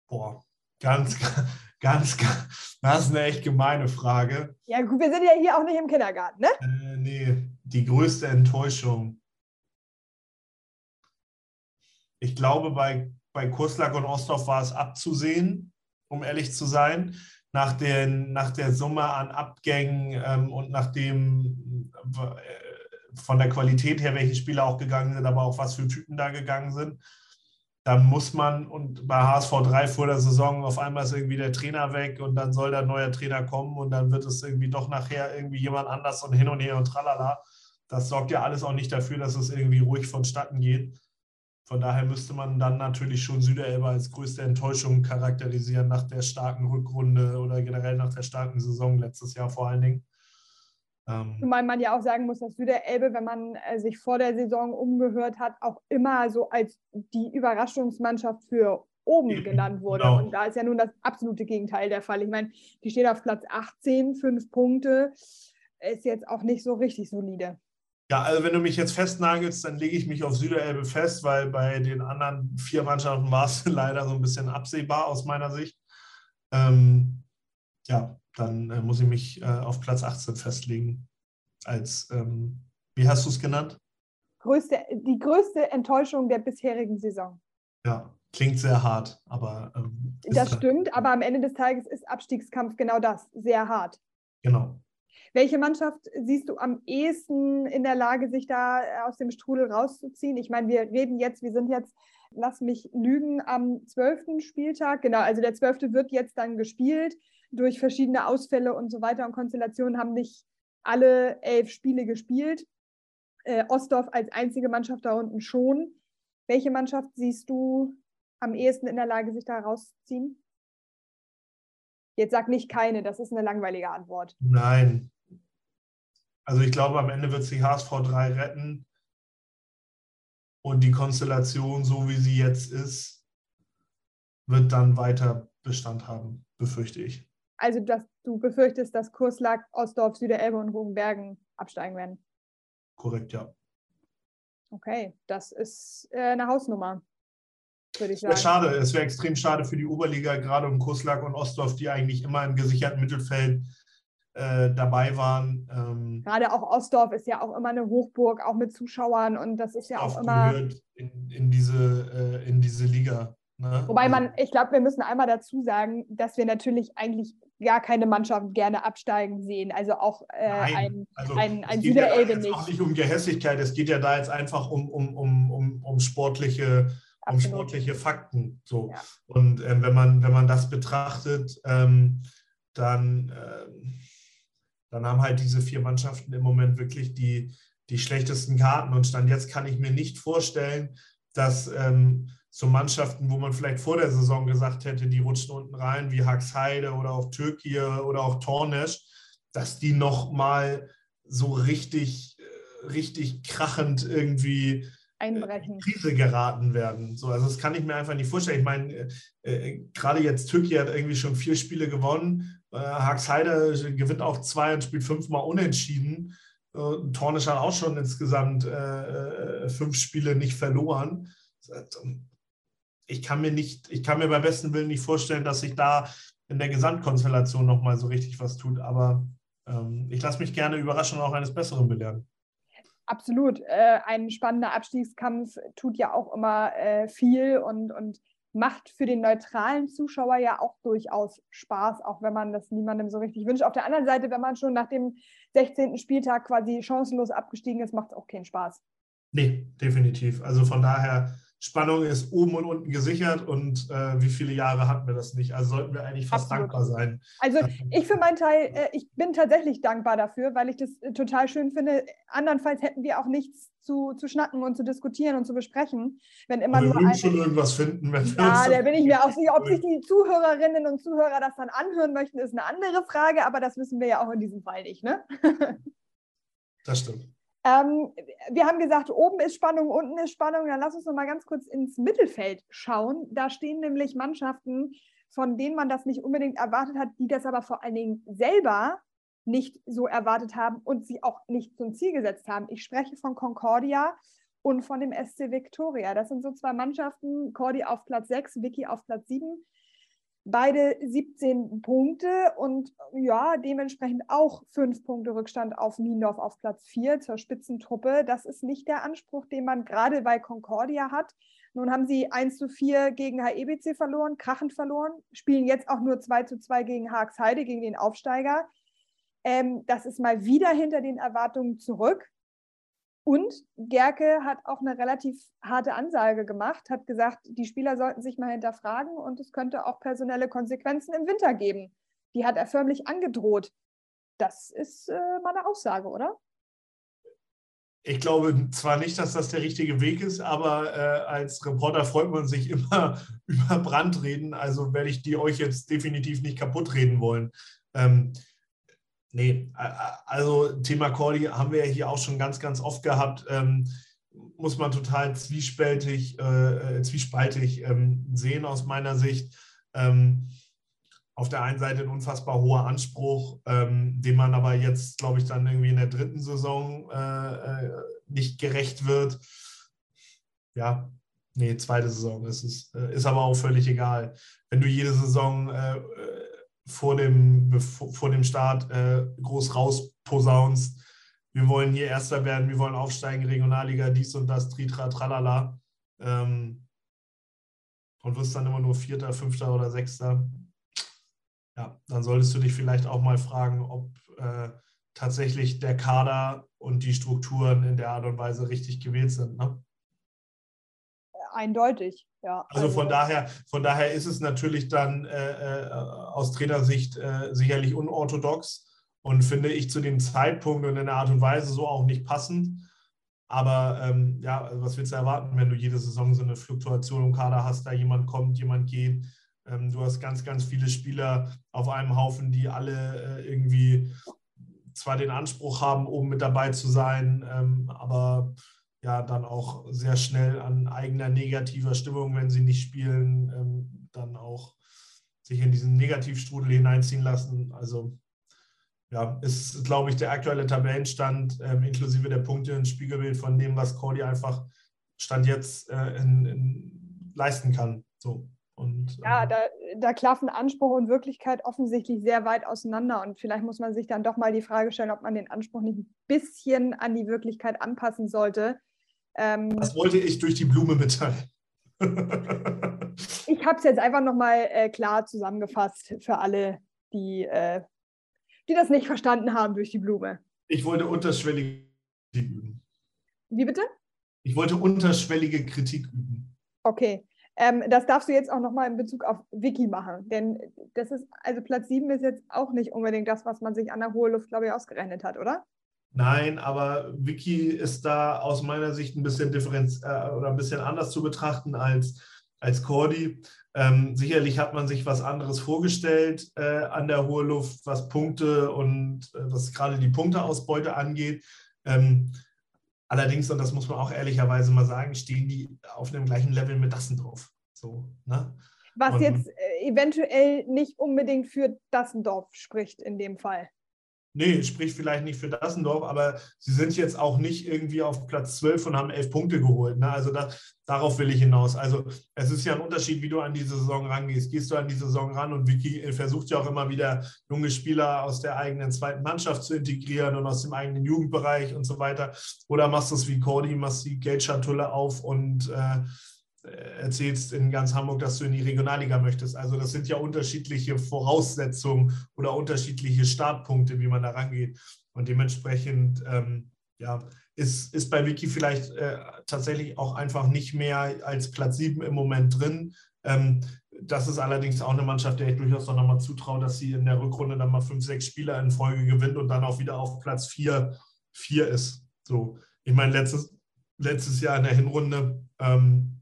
Boah, ganz, ganz, ganz, das ist eine echt gemeine Frage. Ja, gut, wir sind ja hier auch nicht im Kindergarten, ne? Äh, nee, die größte Enttäuschung ich glaube, bei, bei Kurslack und Ostdorf war es abzusehen, um ehrlich zu sein, nach, den, nach der Summe an Abgängen ähm, und nach dem äh, von der Qualität her, welche Spieler auch gegangen sind, aber auch was für Typen da gegangen sind. Dann muss man, und bei HSV 3 vor der Saison, auf einmal ist irgendwie der Trainer weg und dann soll der neue Trainer kommen und dann wird es irgendwie doch nachher irgendwie jemand anders und hin und her und tralala. Das sorgt ja alles auch nicht dafür, dass es irgendwie ruhig vonstatten geht. Von daher müsste man dann natürlich schon Süderelbe als größte Enttäuschung charakterisieren nach der starken Rückrunde oder generell nach der starken Saison letztes Jahr vor allen Dingen. Ähm, Zumal man ja auch sagen muss, dass Süderelbe, wenn man äh, sich vor der Saison umgehört hat, auch immer so als die Überraschungsmannschaft für oben genannt wurde. Genau. Und da ist ja nun das absolute Gegenteil der Fall. Ich meine, die steht auf Platz 18, fünf Punkte, ist jetzt auch nicht so richtig solide. Ja, also wenn du mich jetzt festnagelst, dann lege ich mich auf Süderelbe fest, weil bei den anderen vier Mannschaften war es leider so ein bisschen absehbar aus meiner Sicht. Ähm, ja, dann äh, muss ich mich äh, auf Platz 18 festlegen. Als, ähm, wie hast du es genannt? Größte, die größte Enttäuschung der bisherigen Saison. Ja, klingt sehr hart, aber. Ähm, das stimmt, aber am Ende des Tages ist Abstiegskampf genau das, sehr hart. Genau. Welche Mannschaft siehst du am ehesten in der Lage, sich da aus dem Strudel rauszuziehen? Ich meine, wir reden jetzt, wir sind jetzt, lass mich lügen, am zwölften Spieltag. Genau, also der zwölfte wird jetzt dann gespielt. Durch verschiedene Ausfälle und so weiter und Konstellationen haben nicht alle elf Spiele gespielt. Äh, Ostdorf als einzige Mannschaft da unten schon. Welche Mannschaft siehst du am ehesten in der Lage, sich da rauszuziehen? Jetzt sag nicht keine, das ist eine langweilige Antwort. Nein. Also ich glaube, am Ende wird sich HSV 3 retten. Und die Konstellation, so wie sie jetzt ist, wird dann weiter Bestand haben, befürchte ich. Also, dass du befürchtest, dass Kurslack, Ostdorf, Süderelbe und Rugenbergen absteigen werden? Korrekt, ja. Okay, das ist äh, eine Hausnummer würde ich sagen. Wäre schade, es wäre extrem schade für die Oberliga, gerade um Kuslak und Ostdorf, die eigentlich immer im gesicherten Mittelfeld äh, dabei waren. Ähm, gerade auch Ostdorf ist ja auch immer eine Hochburg, auch mit Zuschauern und das ist ja auch immer. In, in, diese, äh, in diese Liga. Ne? Wobei man, also ich glaube, wir müssen einmal dazu sagen, dass wir natürlich eigentlich gar keine Mannschaft gerne absteigen sehen. Also auch äh, ein, also ein, ein Süderelbe ja nicht. Es geht auch nicht um Gehässigkeit, es geht ja da jetzt einfach um, um, um, um, um sportliche um sportliche Fakten. So. Ja. Und ähm, wenn, man, wenn man das betrachtet, ähm, dann, ähm, dann haben halt diese vier Mannschaften im Moment wirklich die, die schlechtesten Karten. Und stand jetzt kann ich mir nicht vorstellen, dass ähm, so Mannschaften, wo man vielleicht vor der Saison gesagt hätte, die rutschen unten rein, wie Haxheide oder auch Türkei oder auch Tornesch, dass die nochmal so richtig, äh, richtig krachend irgendwie einbrechen. Krise geraten werden. So, also das kann ich mir einfach nicht vorstellen. Ich meine, äh, äh gerade jetzt Türkei hat irgendwie schon vier Spiele gewonnen. Äh, Haxheide gewinnt auch zwei und spielt fünfmal unentschieden. Äh, Tornisch hat auch schon insgesamt äh, äh, fünf Spiele nicht verloren. Ich kann mir nicht, ich kann mir beim besten Willen nicht vorstellen, dass sich da in der Gesamtkonstellation nochmal so richtig was tut. Aber ähm, ich lasse mich gerne überraschen und auch eines Besseren belehren. Absolut. Äh, ein spannender Abstiegskampf tut ja auch immer äh, viel und, und macht für den neutralen Zuschauer ja auch durchaus Spaß, auch wenn man das niemandem so richtig wünscht. Auf der anderen Seite, wenn man schon nach dem 16. Spieltag quasi chancenlos abgestiegen ist, macht es auch keinen Spaß. Nee, definitiv. Also von daher Spannung ist oben und unten gesichert und äh, wie viele Jahre hatten wir das nicht? Also sollten wir eigentlich fast Absolut. dankbar sein. Also ich für meinen Teil, äh, ich bin tatsächlich dankbar dafür, weil ich das äh, total schön finde. Andernfalls hätten wir auch nichts zu, zu schnacken und zu diskutieren und zu besprechen, wenn immer wir nur ein, schon irgendwas finden. Wenn wir ja, da bin ich mir auch sicher, ob sich die Zuhörerinnen und Zuhörer das dann anhören möchten, ist eine andere Frage, aber das wissen wir ja auch in diesem Fall nicht, ne? das stimmt. Ähm, wir haben gesagt, oben ist Spannung, unten ist Spannung. Dann lass uns noch mal ganz kurz ins Mittelfeld schauen. Da stehen nämlich Mannschaften, von denen man das nicht unbedingt erwartet hat, die das aber vor allen Dingen selber nicht so erwartet haben und sie auch nicht zum Ziel gesetzt haben. Ich spreche von Concordia und von dem SC Victoria. Das sind so zwei Mannschaften, Cordi auf Platz 6, Vicky auf Platz 7 beide 17 Punkte und ja, dementsprechend auch fünf Punkte Rückstand auf Niendorf auf Platz 4 zur Spitzentruppe. Das ist nicht der Anspruch, den man gerade bei Concordia hat. Nun haben sie 1 zu 4 gegen HEBC verloren, krachend verloren, spielen jetzt auch nur 2 zu 2 gegen Haagsheide, gegen den Aufsteiger. Ähm, das ist mal wieder hinter den Erwartungen zurück. Und Gerke hat auch eine relativ harte Ansage gemacht, hat gesagt, die Spieler sollten sich mal hinterfragen und es könnte auch personelle Konsequenzen im Winter geben. Die hat er förmlich angedroht. Das ist äh, mal Aussage, oder? Ich glaube zwar nicht, dass das der richtige Weg ist, aber äh, als Reporter freut man sich immer über Brandreden. Also werde ich die euch jetzt definitiv nicht kaputt reden wollen. Ähm, Nee, also Thema Cordy haben wir ja hier auch schon ganz, ganz oft gehabt. Ähm, muss man total zwiespältig, äh, äh, zwiespaltig ähm, sehen aus meiner Sicht. Ähm, auf der einen Seite ein unfassbar hoher Anspruch, ähm, dem man aber jetzt, glaube ich, dann irgendwie in der dritten Saison äh, äh, nicht gerecht wird. Ja, nee, zweite Saison ist es, äh, ist aber auch völlig egal. Wenn du jede Saison äh, vor dem, vor dem Start äh, groß rausposaunst, wir wollen hier Erster werden, wir wollen aufsteigen, Regionalliga, dies und das, Tritra, tralala. Ähm, und wirst dann immer nur Vierter, Fünfter oder Sechster, ja, dann solltest du dich vielleicht auch mal fragen, ob äh, tatsächlich der Kader und die Strukturen in der Art und Weise richtig gewählt sind. Ne? Eindeutig, ja. Also, also von daher, von daher ist es natürlich dann äh, äh, aus Trainersicht äh, sicherlich unorthodox und finde ich zu dem Zeitpunkt und in der Art und Weise so auch nicht passend. Aber ähm, ja, was willst du erwarten, wenn du jede Saison so eine Fluktuation im Kader hast, da jemand kommt, jemand geht. Ähm, du hast ganz, ganz viele Spieler auf einem Haufen, die alle äh, irgendwie zwar den Anspruch haben, oben mit dabei zu sein, ähm, aber ja dann auch sehr schnell an eigener negativer Stimmung, wenn sie nicht spielen, ähm, dann auch sich in diesen Negativstrudel hineinziehen lassen. Also ja, ist, glaube ich, der aktuelle Tabellenstand ähm, inklusive der Punkte ein Spiegelbild von dem, was Cordy einfach Stand jetzt äh, in, in leisten kann. So. Und, ja, ähm, da, da klaffen Anspruch und Wirklichkeit offensichtlich sehr weit auseinander. Und vielleicht muss man sich dann doch mal die Frage stellen, ob man den Anspruch nicht ein bisschen an die Wirklichkeit anpassen sollte. Ähm, das wollte ich durch die Blume mitteilen. ich habe es jetzt einfach nochmal äh, klar zusammengefasst für alle, die äh, die das nicht verstanden haben durch die Blume. Ich wollte unterschwellige Kritik üben. Wie bitte? Ich wollte unterschwellige Kritik üben. Okay. Ähm, das darfst du jetzt auch nochmal in Bezug auf Wiki machen. Denn das ist, also Platz 7 ist jetzt auch nicht unbedingt das, was man sich an der hohen Luft, glaube ich, ausgerechnet hat, oder? Nein, aber Wiki ist da aus meiner Sicht ein bisschen differenz äh, oder ein bisschen anders zu betrachten als, als Cordy. Ähm, sicherlich hat man sich was anderes vorgestellt äh, an der hohen Luft, was Punkte und äh, was gerade die Punkteausbeute angeht. Ähm, allerdings, und das muss man auch ehrlicherweise mal sagen, stehen die auf dem gleichen Level mit Dassendorf. So, ne? Was und, jetzt äh, eventuell nicht unbedingt für Dassendorf spricht in dem Fall. Nee, spricht vielleicht nicht für Dassendorf, aber sie sind jetzt auch nicht irgendwie auf Platz 12 und haben elf Punkte geholt. Ne? Also das, darauf will ich hinaus. Also es ist ja ein Unterschied, wie du an diese Saison rangehst. Gehst du an die Saison ran und Vicky versucht ja auch immer wieder junge Spieler aus der eigenen zweiten Mannschaft zu integrieren und aus dem eigenen Jugendbereich und so weiter. Oder machst du es wie Cordy, machst die Geldschatulle auf und äh, erzählst in ganz Hamburg, dass du in die Regionalliga möchtest. Also das sind ja unterschiedliche Voraussetzungen oder unterschiedliche Startpunkte, wie man da rangeht. Und dementsprechend ähm, ja, ist, ist bei Wiki vielleicht äh, tatsächlich auch einfach nicht mehr als Platz 7 im Moment drin. Ähm, das ist allerdings auch eine Mannschaft, der ich durchaus noch mal zutraue, dass sie in der Rückrunde dann mal fünf, sechs Spieler in Folge gewinnt und dann auch wieder auf Platz 4, 4 ist. So, ich meine, letztes, letztes Jahr in der Hinrunde ähm,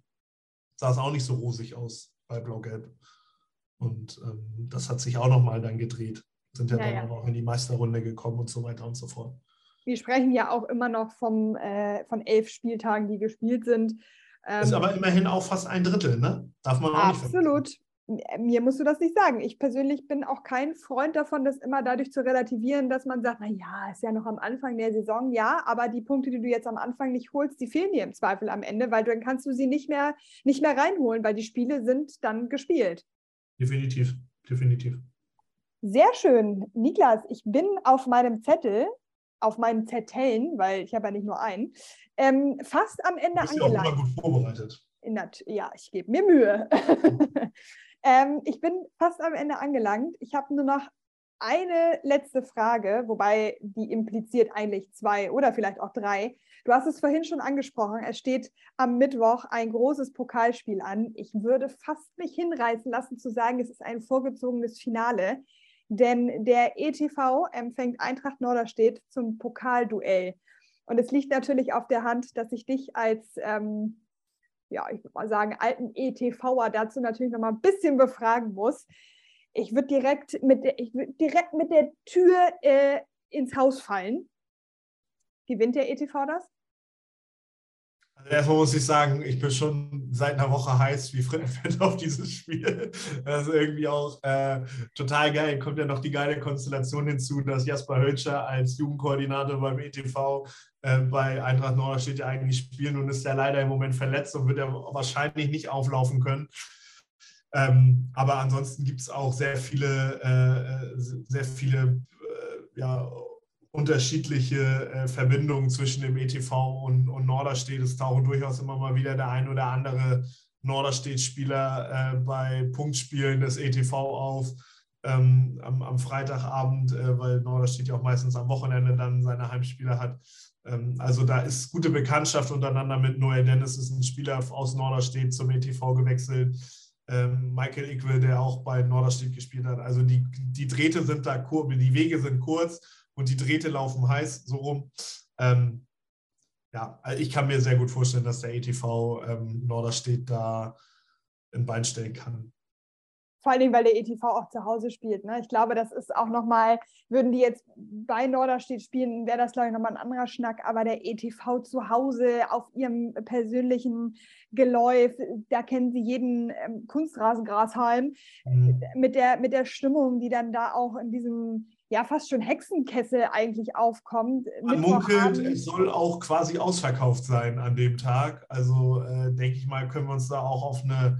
sah es auch nicht so rosig aus bei Blau-Gelb. Und ähm, das hat sich auch nochmal dann gedreht. Sind ja, ja dann ja. auch in die Meisterrunde gekommen und so weiter und so fort. Wir sprechen ja auch immer noch vom, äh, von elf Spieltagen, die gespielt sind. Ähm, ist aber immerhin auch fast ein Drittel, ne? Darf man auch absolut. nicht Absolut mir musst du das nicht sagen. Ich persönlich bin auch kein Freund davon, das immer dadurch zu relativieren, dass man sagt, na ja, ist ja noch am Anfang der Saison, ja, aber die Punkte, die du jetzt am Anfang nicht holst, die fehlen dir im Zweifel am Ende, weil dann kannst du sie nicht mehr, nicht mehr reinholen, weil die Spiele sind dann gespielt. Definitiv, definitiv. Sehr schön. Niklas, ich bin auf meinem Zettel, auf meinen Zetteln, weil ich habe ja nicht nur einen, ähm, fast am Ende angelangt. Bist ja auch immer gut vorbereitet. Ja, ich gebe mir Mühe. Ähm, ich bin fast am Ende angelangt. Ich habe nur noch eine letzte Frage, wobei die impliziert eigentlich zwei oder vielleicht auch drei. Du hast es vorhin schon angesprochen. Es steht am Mittwoch ein großes Pokalspiel an. Ich würde fast mich hinreißen lassen zu sagen, es ist ein vorgezogenes Finale, denn der ETV empfängt Eintracht Norderstedt zum Pokalduell. Und es liegt natürlich auf der Hand, dass ich dich als ähm, ja, ich würde mal sagen, alten ETVer dazu natürlich noch mal ein bisschen befragen muss. Ich würde direkt mit der, ich würd direkt mit der Tür äh, ins Haus fallen. Gewinnt der ETV das? Also erstmal muss ich sagen, ich bin schon seit einer Woche heiß wie Frittenfett auf dieses Spiel. Das ist irgendwie auch äh, total geil. Kommt ja noch die geile Konstellation hinzu, dass Jasper Hölscher als Jugendkoordinator beim ETV äh, bei Eintracht Norderstedt ja eigentlich spielen und ist ja leider im Moment verletzt und wird ja wahrscheinlich nicht auflaufen können. Ähm, aber ansonsten gibt es auch sehr viele, äh, sehr viele äh, ja, unterschiedliche äh, Verbindungen zwischen dem ETV und, und Norderstedt. Es tauchen durchaus immer mal wieder der ein oder andere Norderstedt-Spieler äh, bei Punktspielen des ETV auf ähm, am, am, Freitagabend, äh, weil Norderstedt ja auch meistens am Wochenende dann seine Heimspieler hat. Ähm, also da ist gute Bekanntschaft untereinander mit Noel Dennis, ist ein Spieler aus Norderstedt zum ETV gewechselt. Ähm, Michael Ickwe, der auch bei Norderstedt gespielt hat. Also die, die Drähte sind da kurz, die Wege sind kurz und die Drähte laufen heiß, so rum. Ähm, ja, also ich kann mir sehr gut vorstellen, dass der ETV ähm, Norderstedt da ein Bein stellen kann. Vor allen Dingen, weil der ETV auch zu Hause spielt. Ne? Ich glaube, das ist auch nochmal, würden die jetzt bei Norderstedt spielen, wäre das, glaube ich, nochmal ein anderer Schnack. Aber der ETV zu Hause auf ihrem persönlichen Geläuf, da kennen sie jeden ähm, Kunstrasengrashalm mhm. mit, der, mit der Stimmung, die dann da auch in diesem ja fast schon Hexenkessel eigentlich aufkommt. Man munkelt, es soll auch quasi ausverkauft sein an dem Tag. Also äh, denke ich mal, können wir uns da auch auf eine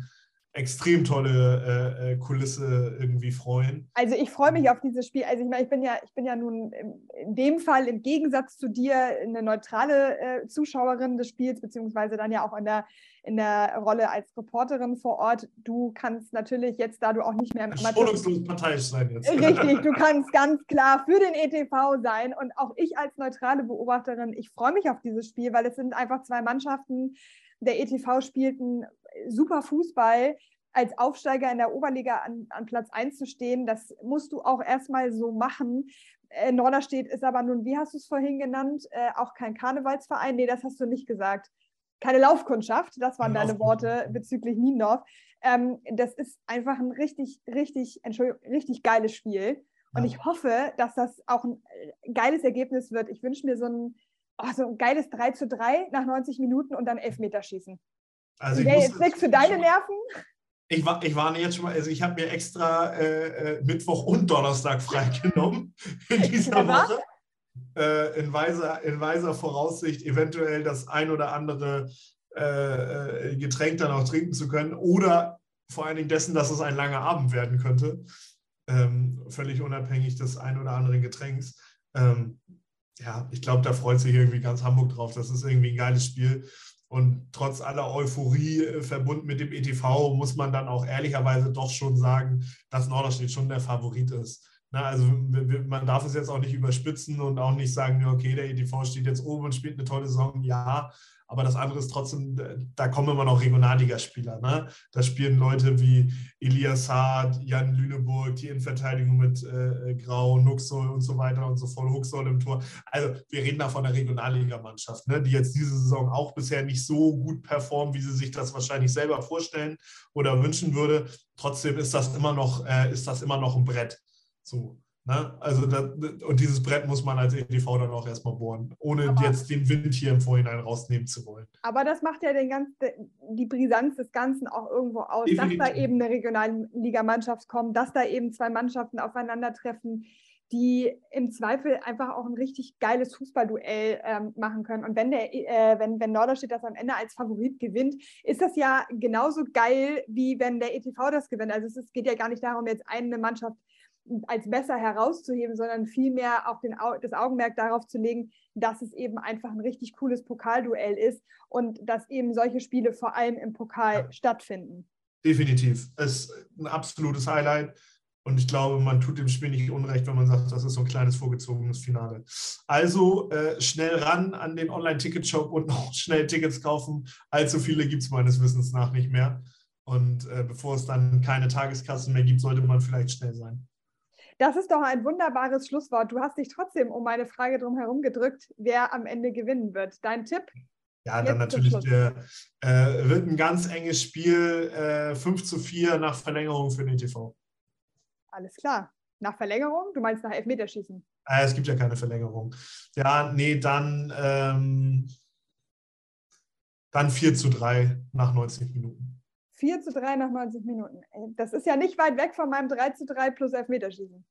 extrem tolle äh, äh, Kulisse irgendwie freuen. Also ich freue mich auf dieses Spiel. Also ich meine, ich bin ja, ich bin ja nun in dem Fall im Gegensatz zu dir eine neutrale äh, Zuschauerin des Spiels, beziehungsweise dann ja auch in der, in der Rolle als Reporterin vor Ort. Du kannst natürlich jetzt, da du auch nicht mehr im Schonungslos parteiisch sein jetzt. Richtig, du kannst ganz klar für den ETV sein. Und auch ich als neutrale Beobachterin, ich freue mich auf dieses Spiel, weil es sind einfach zwei Mannschaften. Der ETV spielt ein super Fußball als Aufsteiger in der Oberliga an, an Platz 1 zu stehen, das musst du auch erstmal so machen. Äh, Norderstedt ist aber nun, wie hast du es vorhin genannt, äh, auch kein Karnevalsverein. Nee, das hast du nicht gesagt. Keine Laufkundschaft, das waren deine Worte bezüglich Niendorf. Ähm, das ist einfach ein richtig, richtig, Entschuldigung, richtig geiles Spiel. Und ich hoffe, dass das auch ein äh, geiles Ergebnis wird. Ich wünsche mir so ein, oh, so ein geiles 3 zu 3 nach 90 Minuten und dann Elfmeterschießen. Also ich jetzt nichts für deine Nerven? Ich, war, ich warne jetzt schon mal, also ich habe mir extra äh, äh Mittwoch und Donnerstag freigenommen in dieser Woche. Äh, in, weiser, in weiser Voraussicht, eventuell das ein oder andere äh, äh, Getränk dann auch trinken zu können oder vor allen Dingen dessen, dass es ein langer Abend werden könnte. Ähm, völlig unabhängig des ein oder anderen Getränks. Ähm, ja, ich glaube, da freut sich irgendwie ganz Hamburg drauf. Das ist irgendwie ein geiles Spiel. Und trotz aller Euphorie äh, verbunden mit dem ETV muss man dann auch ehrlicherweise doch schon sagen, dass Norderstedt schon der Favorit ist. Na, also man darf es jetzt auch nicht überspitzen und auch nicht sagen, okay, der ETV steht jetzt oben und spielt eine tolle Saison. Ja, aber das andere ist trotzdem, da kommen immer noch Regionalligaspieler. Ne? Da spielen Leute wie Elias Hart, Jan Lüneburg, die Innenverteidigung mit äh, Grau, Nuxol und so weiter und so fort, Huxol im Tor. Also wir reden da von der Regionalligamannschaft, ne? die jetzt diese Saison auch bisher nicht so gut performt, wie sie sich das wahrscheinlich selber vorstellen oder wünschen würde. Trotzdem ist das immer noch, äh, ist das immer noch ein Brett. So. Ne? Also das, und dieses Brett muss man als EDV dann auch erstmal bohren, ohne aber, jetzt den Wind hier im Vorhinein rausnehmen zu wollen. Aber das macht ja den ganzen, die Brisanz des Ganzen auch irgendwo aus, Definitiv. dass da eben eine Regionalligamannschaft kommt, dass da eben zwei Mannschaften aufeinandertreffen, die im Zweifel einfach auch ein richtig geiles Fußballduell ähm, machen können. Und wenn, der, äh, wenn, wenn Norderstedt das am Ende als Favorit gewinnt, ist das ja genauso geil, wie wenn der ETV das gewinnt. Also es ist, geht ja gar nicht darum, jetzt eine Mannschaft als besser herauszuheben, sondern vielmehr auch den, das Augenmerk darauf zu legen, dass es eben einfach ein richtig cooles Pokalduell ist und dass eben solche Spiele vor allem im Pokal ja. stattfinden. Definitiv. Es ist ein absolutes Highlight. Und ich glaube, man tut dem Spiel nicht unrecht, wenn man sagt, das ist so ein kleines vorgezogenes Finale. Also äh, schnell ran an den Online-Ticket-Shop und noch schnell Tickets kaufen. Allzu viele gibt es meines Wissens nach nicht mehr. Und äh, bevor es dann keine Tageskassen mehr gibt, sollte man vielleicht schnell sein. Das ist doch ein wunderbares Schlusswort. Du hast dich trotzdem um meine Frage drum herum gedrückt, wer am Ende gewinnen wird. Dein Tipp? Ja, dann natürlich der, äh, wird ein ganz enges Spiel, äh, 5 zu 4 nach Verlängerung für den TV. Alles klar. Nach Verlängerung? Du meinst nach Elfmeterschießen? Äh, es gibt ja keine Verlängerung. Ja, nee, dann, ähm, dann 4 zu 3 nach 90 Minuten. 4 zu 3 nach 90 Minuten. Das ist ja nicht weit weg von meinem 3 zu 3 plus Elfmeterschießen.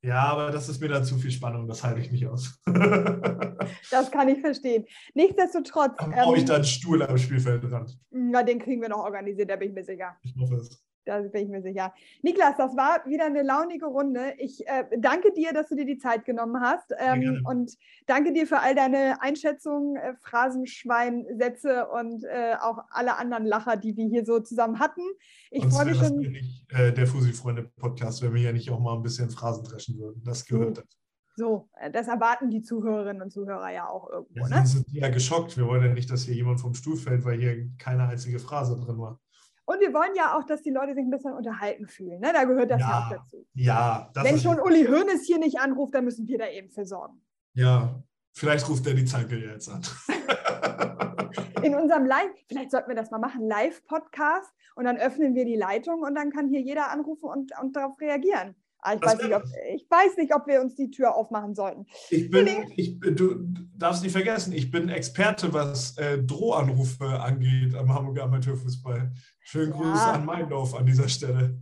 Ja, aber das ist mir dann zu viel Spannung, das halte ich nicht aus. das kann ich verstehen. Nichtsdestotrotz. Dann brauche ich ähm, da einen Stuhl am Spielfeldrand. Na, den kriegen wir noch organisiert, da bin ich mir sicher. Ich hoffe es. Da bin ich mir sicher. Niklas, das war wieder eine launige Runde. Ich äh, danke dir, dass du dir die Zeit genommen hast. Ähm, und danke dir für all deine Einschätzungen, äh, Phrasenschwein, Sätze und äh, auch alle anderen Lacher, die wir hier so zusammen hatten. Ich freue mich schon. Nicht äh, der Fusi-Freunde-Podcast, wenn wir ja nicht auch mal ein bisschen Phrasen dreschen würden. Das gehört dazu. So, äh, das erwarten die Zuhörerinnen und Zuhörer ja auch irgendwo. Ja, ne? sind ja geschockt. Wir wollen ja nicht, dass hier jemand vom Stuhl fällt, weil hier keine einzige Phrase drin war. Und wir wollen ja auch, dass die Leute sich ein bisschen unterhalten fühlen. Ne? Da gehört das ja, ja auch dazu. Ja, Wenn schon Uli Hoeneß hier nicht anruft, dann müssen wir da eben für sorgen. Ja, vielleicht ruft er die Zanke jetzt an. In unserem Live, vielleicht sollten wir das mal machen, Live-Podcast und dann öffnen wir die Leitung und dann kann hier jeder anrufen und, und darauf reagieren. Ah, ich, weiß nicht, ob, ich weiß nicht, ob wir uns die Tür aufmachen sollten. Ich bin, ich, du darfst nicht vergessen, ich bin Experte, was äh, Drohanrufe angeht am Hamburger Amateurfußball. Schönen ja. Gruß an Meindorf an dieser Stelle.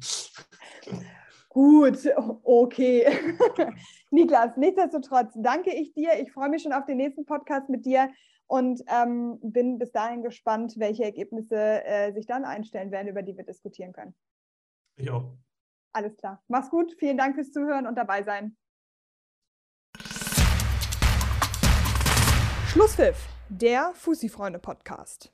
Gut, okay. Niklas, nichtsdestotrotz danke ich dir. Ich freue mich schon auf den nächsten Podcast mit dir und ähm, bin bis dahin gespannt, welche Ergebnisse äh, sich dann einstellen werden, über die wir diskutieren können. Ich auch. Alles klar. Mach's gut. Vielen Dank fürs Zuhören und dabei sein. Schlusspfiff, der Fussi-Freunde-Podcast.